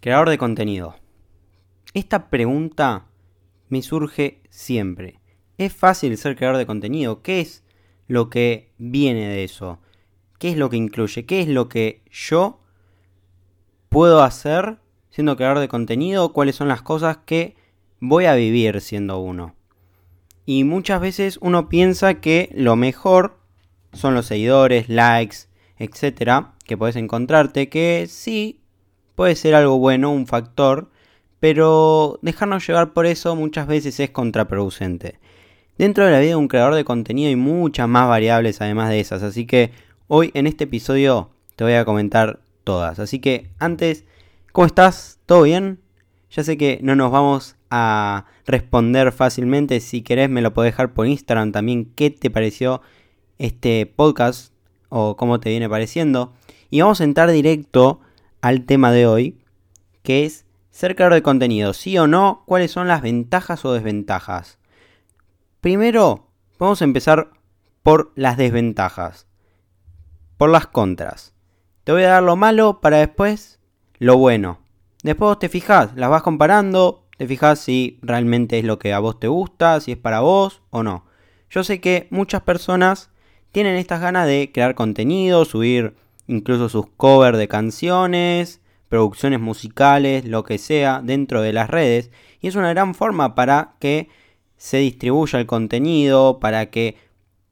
Creador de contenido. Esta pregunta me surge siempre. ¿Es fácil ser creador de contenido? ¿Qué es lo que viene de eso? ¿Qué es lo que incluye? ¿Qué es lo que yo puedo hacer siendo creador de contenido? ¿Cuáles son las cosas que voy a vivir siendo uno? Y muchas veces uno piensa que lo mejor son los seguidores, likes, etcétera, que puedes encontrarte, que sí puede ser algo bueno, un factor, pero dejarnos llevar por eso muchas veces es contraproducente. Dentro de la vida de un creador de contenido hay muchas más variables además de esas, así que hoy en este episodio te voy a comentar todas. Así que antes, ¿cómo estás? ¿Todo bien? Ya sé que no nos vamos a responder fácilmente, si querés me lo podés dejar por Instagram también qué te pareció este podcast o cómo te viene pareciendo. Y vamos a entrar directo al tema de hoy, que es ser creador de contenido, sí o no, cuáles son las ventajas o desventajas. Primero, vamos a empezar por las desventajas, por las contras. Te voy a dar lo malo para después lo bueno. Después te fijas, las vas comparando, te fijas si realmente es lo que a vos te gusta, si es para vos o no. Yo sé que muchas personas tienen estas ganas de crear contenido, subir incluso sus covers de canciones, producciones musicales, lo que sea, dentro de las redes. Y es una gran forma para que se distribuya el contenido, para que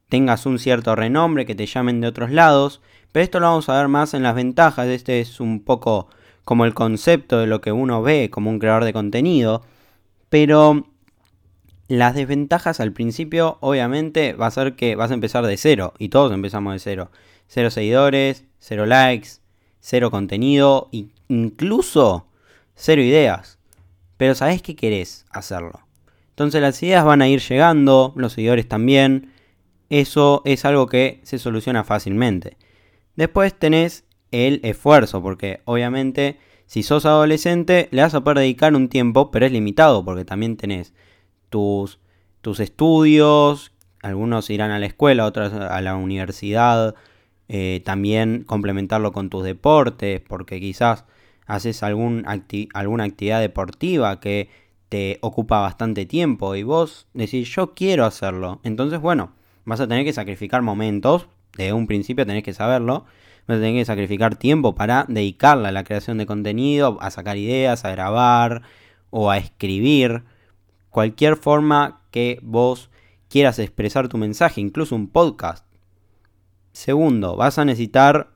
tengas un cierto renombre, que te llamen de otros lados. Pero esto lo vamos a ver más en las ventajas. Este es un poco como el concepto de lo que uno ve como un creador de contenido. Pero las desventajas al principio, obviamente, va a ser que vas a empezar de cero. Y todos empezamos de cero. Cero seguidores, cero likes, cero contenido, incluso cero ideas. Pero sabes que querés hacerlo. Entonces las ideas van a ir llegando, los seguidores también. Eso es algo que se soluciona fácilmente. Después tenés el esfuerzo, porque obviamente si sos adolescente le vas a poder dedicar un tiempo, pero es limitado, porque también tenés tus, tus estudios, algunos irán a la escuela, otros a la universidad, eh, también complementarlo con tus deportes, porque quizás haces alguna actividad deportiva que te ocupa bastante tiempo y vos decís yo quiero hacerlo. Entonces, bueno, vas a tener que sacrificar momentos, de un principio tenés que saberlo, vas a tener que sacrificar tiempo para dedicarla a la creación de contenido, a sacar ideas, a grabar o a escribir cualquier forma que vos quieras expresar tu mensaje, incluso un podcast. Segundo, vas a necesitar,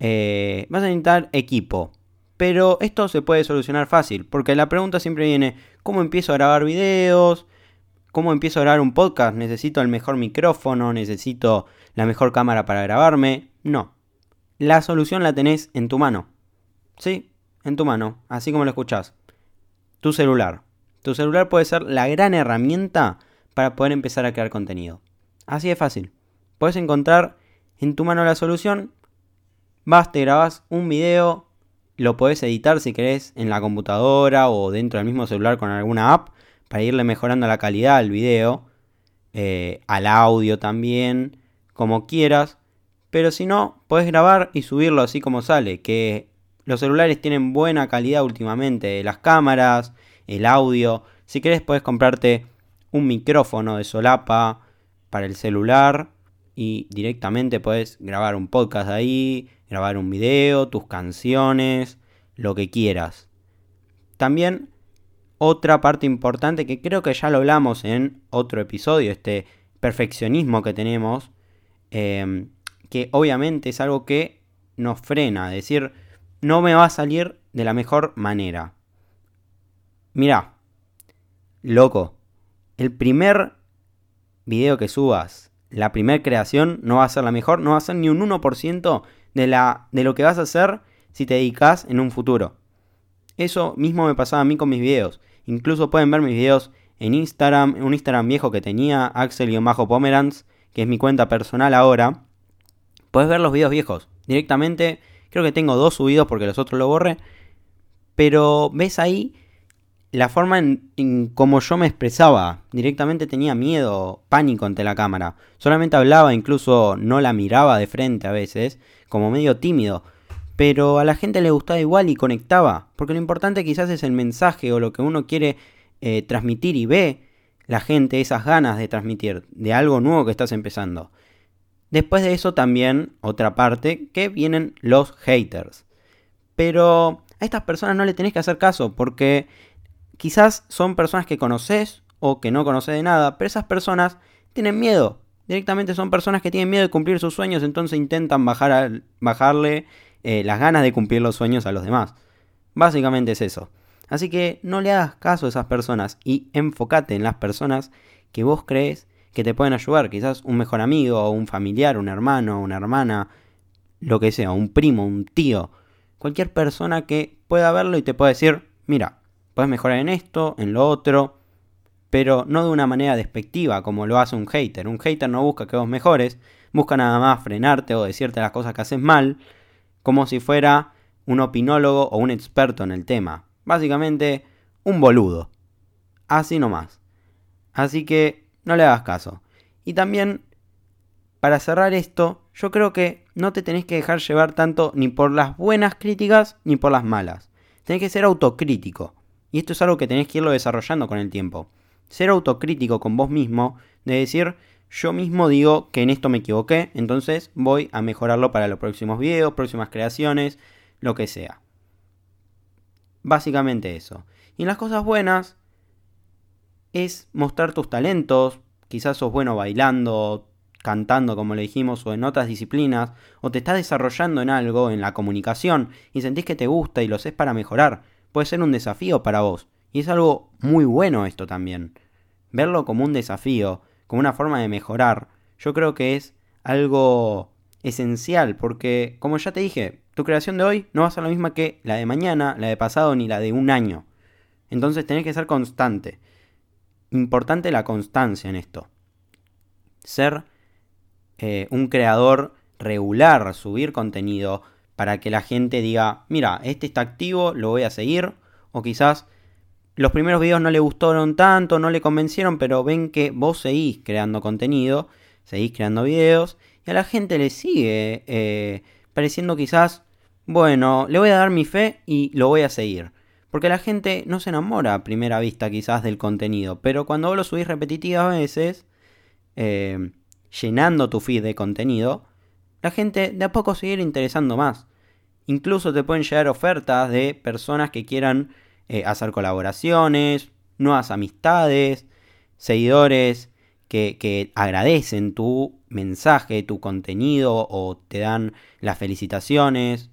eh, vas a necesitar equipo. Pero esto se puede solucionar fácil, porque la pregunta siempre viene, ¿cómo empiezo a grabar videos? ¿Cómo empiezo a grabar un podcast? ¿Necesito el mejor micrófono? ¿Necesito la mejor cámara para grabarme? No. La solución la tenés en tu mano. Sí, en tu mano, así como lo escuchás. Tu celular. Tu celular puede ser la gran herramienta para poder empezar a crear contenido. Así de fácil. Puedes encontrar en tu mano la solución. Vas, te grabas un video, lo podés editar si querés en la computadora o dentro del mismo celular con alguna app para irle mejorando la calidad al video, eh, al audio también, como quieras. Pero si no, puedes grabar y subirlo así como sale, que los celulares tienen buena calidad últimamente, las cámaras, el audio. Si querés puedes comprarte un micrófono de solapa para el celular y directamente puedes grabar un podcast ahí, grabar un video, tus canciones, lo que quieras. También otra parte importante que creo que ya lo hablamos en otro episodio, este perfeccionismo que tenemos, em, que obviamente es algo que nos frena, decir, no me va a salir de la mejor manera. Mira, loco, el primer video que subas, la primera creación no va a ser la mejor, no va a ser ni un 1% de, la, de lo que vas a hacer si te dedicas en un futuro. Eso mismo me pasaba a mí con mis videos. Incluso pueden ver mis videos en Instagram, un Instagram viejo que tenía, Axel-Pomerans, que es mi cuenta personal ahora. Puedes ver los videos viejos directamente. Creo que tengo dos subidos porque los otros lo borré. Pero ves ahí la forma en, como yo me expresaba. Directamente tenía miedo, pánico ante la cámara. Solamente hablaba, incluso no la miraba de frente a veces, como medio tímido. pero a la gente le gustaba igual y conectaba, porque lo importante quizás es el mensaje o lo que uno quiere eh, transmitir y ve la gente esas ganas de transmitir de algo nuevo que estás empezando. Después de eso también, otra parte, que vienen los haters. Pero a estas personas no le tenés que hacer caso porque quizás son personas que conoces o que no conoces de nada, pero esas personas tienen miedo. Directamente son personas que tienen miedo de cumplir sus sueños, entonces intentan bajar bajarle eh, las ganas de cumplir los sueños a los demás. Básicamente es eso. Así que no le hagas caso a esas personas y enfócate en las personas que vos crees que te pueden ayudar. Quizás un mejor amigo, o un familiar, un hermano, una hermana, lo que sea, un primo, un tío. Cualquier persona que pueda verlo y te pueda decir, mira, puedes mejorar en esto, en lo otro, pero no de una manera despectiva como lo hace un hater. Un hater no busca que vos mejores, busca nada más frenarte o decirte las cosas que haces mal, como si fuera un opinólogo o un experto en el tema. Básicamente, un boludo. Así nomás. Así que no le hagas caso. Y también, para cerrar esto, yo creo que no te tenés que dejar llevar tanto ni por las buenas críticas ni por las malas. Tenés que ser autocrítico. Y esto es algo que tenés que irlo desarrollando con el tiempo. Ser autocrítico con vos mismo, de decir, yo mismo digo que en esto me equivoqué, entonces voy a mejorarlo para los próximos videos, próximas creaciones, lo que sea. Básicamente eso. Y en las cosas buenas es mostrar tus talentos, quizás sos bueno bailando, cantando como le dijimos, o en otras disciplinas, o te estás desarrollando en algo, en la comunicación, y sentís que te gusta y lo haces para mejorar. Puede ser un desafío para vos. Y es algo muy bueno esto también. Verlo como un desafío, como una forma de mejorar, yo creo que es algo esencial, porque como ya te dije, tu creación de hoy no va a ser la misma que la de mañana, la de pasado ni la de un año. Entonces tenés que ser constante. Importante la constancia en esto. Ser eh, un creador regular, subir contenido para que la gente diga, mira, este está activo, lo voy a seguir. O quizás los primeros videos no le gustaron tanto, no le convencieron, pero ven que vos seguís creando contenido, seguís creando videos y a la gente le sigue eh, pareciendo quizás bueno, le voy a dar mi fe y lo voy a seguir. Porque la gente no se enamora a primera vista quizás del contenido, pero cuando vos lo subís repetitivas veces, eh, llenando tu feed de contenido, la gente de a poco seguir interesando más. Incluso te pueden llegar ofertas de personas que quieran eh, hacer colaboraciones, nuevas amistades, seguidores que, agradecen tu mensaje, tu contenido o te dan las felicitaciones.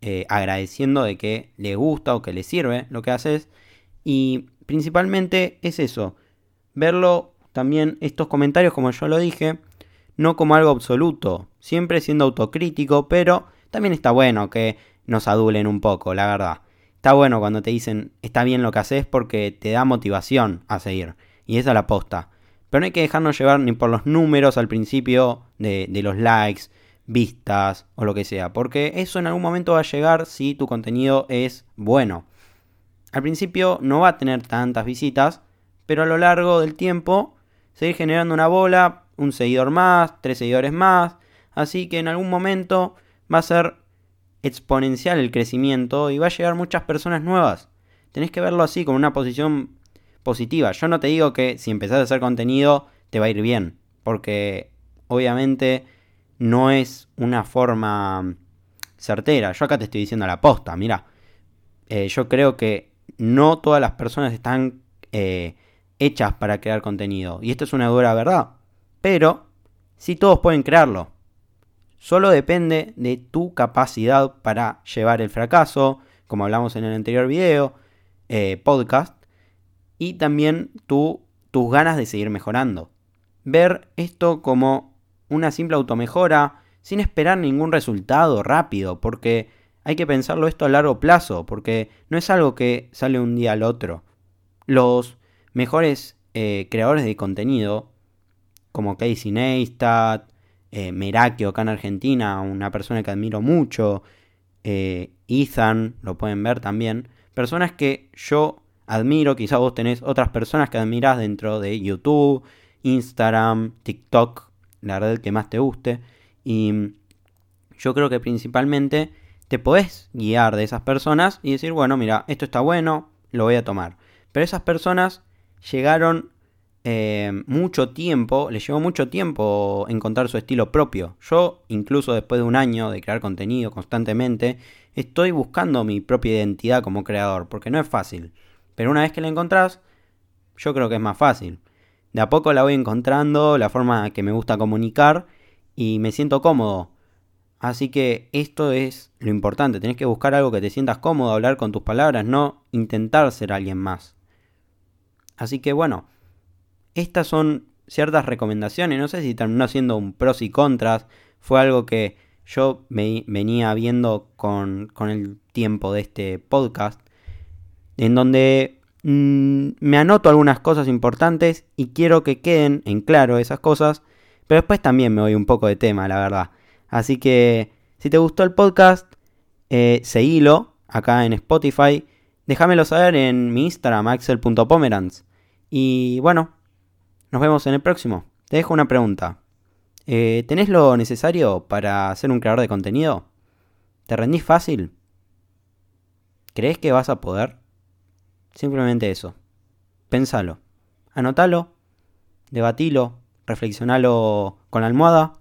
Eh, agradeciendo de que le gusta o que le sirve lo que haces. Y principalmente es eso, verlo también estos comentarios, como yo lo dije, no como algo absoluto, siempre siendo autocrítico, pero también está bueno que nos adulen un poco, la verdad. Está bueno cuando te dicen está bien lo que haces porque te da motivación a seguir. Y esa es la posta. Pero no hay que dejarnos llevar ni por los números al principio de, de los likes, vistas o lo que sea, porque eso en algún momento va a llegar si tu contenido es bueno. Al principio no va a tener tantas visitas, pero a lo largo del tiempo seguir generando una bola, un seguidor más, tres seguidores más, así que en algún momento va a ser exponencial el crecimiento y va a llegar muchas personas nuevas. Tenés que verlo así, con una posición positiva. Yo no te digo que si empezás a hacer contenido te va a ir bien, porque obviamente no es una forma certera. Yo acá te estoy diciendo la posta, mira. Eh, yo creo que no todas las personas están eh, hechas para crear contenido. Y esto es una dura verdad. Pero sí todos pueden crearlo. Solo depende de tu capacidad para llevar el fracaso, como hablamos en el anterior video, eh, podcast, y también tus ganas de seguir mejorando. Ver esto como una simple automejora sin esperar ningún resultado rápido, porque hay que pensarlo esto a largo plazo, porque no es algo que sale un día al otro. Los mejores eh, creadores de contenido, como Casey Neistat, eh, Merakio acá en Argentina, una persona que admiro mucho, eh, Ethan, lo pueden ver también, personas que yo admiro, quizás vos tenés otras personas que admirás dentro de YouTube, Instagram, TikTok, la red que más te guste. Y yo creo que principalmente te podés guiar de esas personas y decir, bueno, mira, esto está bueno, lo voy a tomar. Pero esas personas llegaron eh, mucho tiempo, les llevó mucho tiempo encontrar su estilo propio. Yo, incluso después de un año de crear contenido constantemente, estoy buscando mi propia identidad como creador, porque no es fácil. Pero una vez que la encontrás, yo creo que es más fácil. De a poco la voy encontrando, la forma que me gusta comunicar y me siento cómodo. Así que esto es lo importante, tenés que buscar algo que te sientas cómodo, hablar con tus palabras, no intentar ser alguien más. Así que bueno, estas son ciertas recomendaciones, no sé si terminó siendo un pros y contras, fue algo que yo me venía viendo con, con el tiempo de este podcast, en donde mmm, me anoto algunas cosas importantes y quiero que queden en claro esas cosas, pero después también me voy un poco de tema, la verdad. Así que si te gustó el podcast, eh, acá en Spotify. Déjamelo saber en mi Instagram, axel.pomerans. Y bueno, nos vemos en el próximo. Te dejo una pregunta. Eh, ¿Tenés lo necesario para ser un creador de contenido? ¿Te rendís fácil? ¿Crees que vas a poder? Simplemente eso. Pensalo. Anotalo. Debatilo. Reflexionalo con la almohada.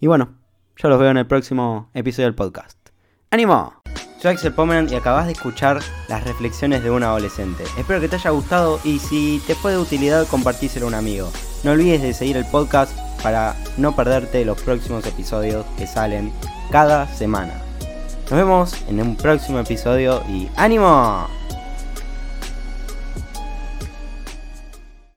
Y bueno, yo los veo en el próximo episodio del podcast. ¡Ánimo! Soy Axel Pomeran y acabas de escuchar las reflexiones de un adolescente. Espero que te haya gustado y si te fue de utilidad compartíselo a un amigo. No olvides de seguir el podcast para no perderte los próximos episodios que salen cada semana. Nos vemos en un próximo episodio y ¡ánimo!